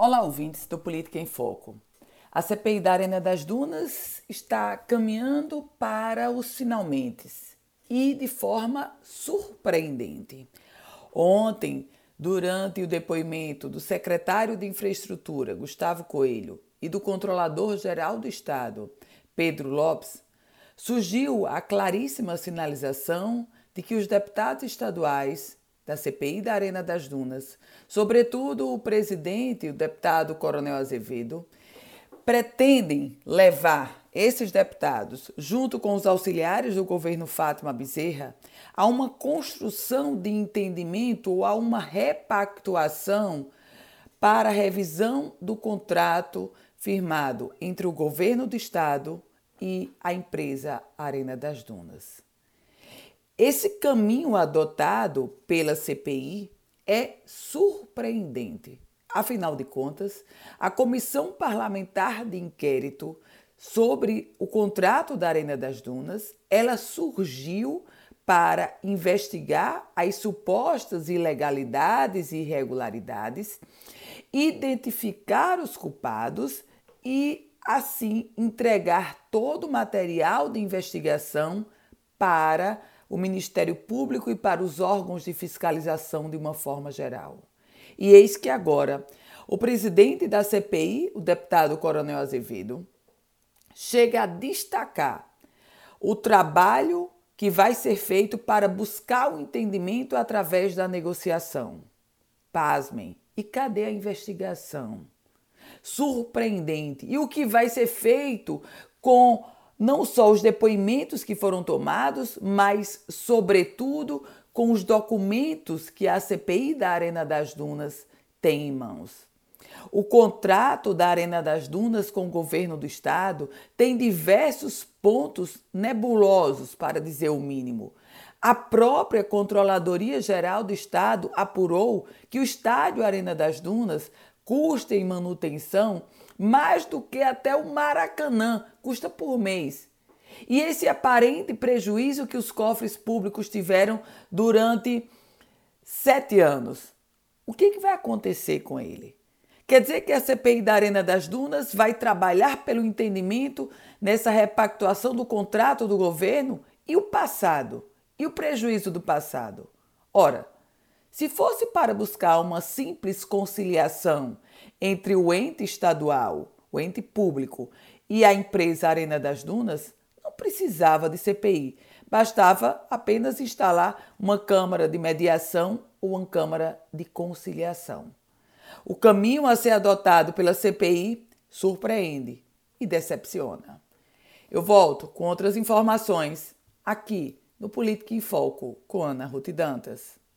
Olá, ouvintes do Política em Foco. A CPI da Arena das Dunas está caminhando para os finalmente e de forma surpreendente. Ontem, durante o depoimento do secretário de Infraestrutura, Gustavo Coelho, e do controlador-geral do Estado, Pedro Lopes, surgiu a claríssima sinalização de que os deputados estaduais da CPI da Arena das Dunas, sobretudo o presidente, o deputado Coronel Azevedo, pretendem levar esses deputados, junto com os auxiliares do governo Fátima Bezerra, a uma construção de entendimento ou a uma repactuação para a revisão do contrato firmado entre o governo do estado e a empresa Arena das Dunas. Esse caminho adotado pela CPI é surpreendente. Afinal de contas, a Comissão Parlamentar de Inquérito sobre o contrato da Arena das Dunas, ela surgiu para investigar as supostas ilegalidades e irregularidades, identificar os culpados e assim entregar todo o material de investigação para o Ministério Público e para os órgãos de fiscalização de uma forma geral. E eis que agora o presidente da CPI, o deputado Coronel Azevedo, chega a destacar o trabalho que vai ser feito para buscar o entendimento através da negociação. Pasmem, e cadê a investigação? Surpreendente. E o que vai ser feito com não só os depoimentos que foram tomados, mas, sobretudo, com os documentos que a CPI da Arena das Dunas tem em mãos. O contrato da Arena das Dunas com o governo do estado tem diversos pontos nebulosos, para dizer o mínimo. A própria Controladoria Geral do Estado apurou que o estádio Arena das Dunas custa em manutenção mais do que até o Maracanã custa por mês. E esse aparente prejuízo que os cofres públicos tiveram durante sete anos, o que, que vai acontecer com ele? Quer dizer que a CPI da Arena das Dunas vai trabalhar pelo entendimento nessa repactuação do contrato do governo e o passado, e o prejuízo do passado. Ora, se fosse para buscar uma simples conciliação entre o ente estadual, o ente público, e a empresa Arena das Dunas, não precisava de CPI, bastava apenas instalar uma Câmara de Mediação ou uma Câmara de Conciliação. O caminho a ser adotado pela CPI surpreende e decepciona. Eu volto com outras informações aqui no Política em Foco com Ana Ruth Dantas.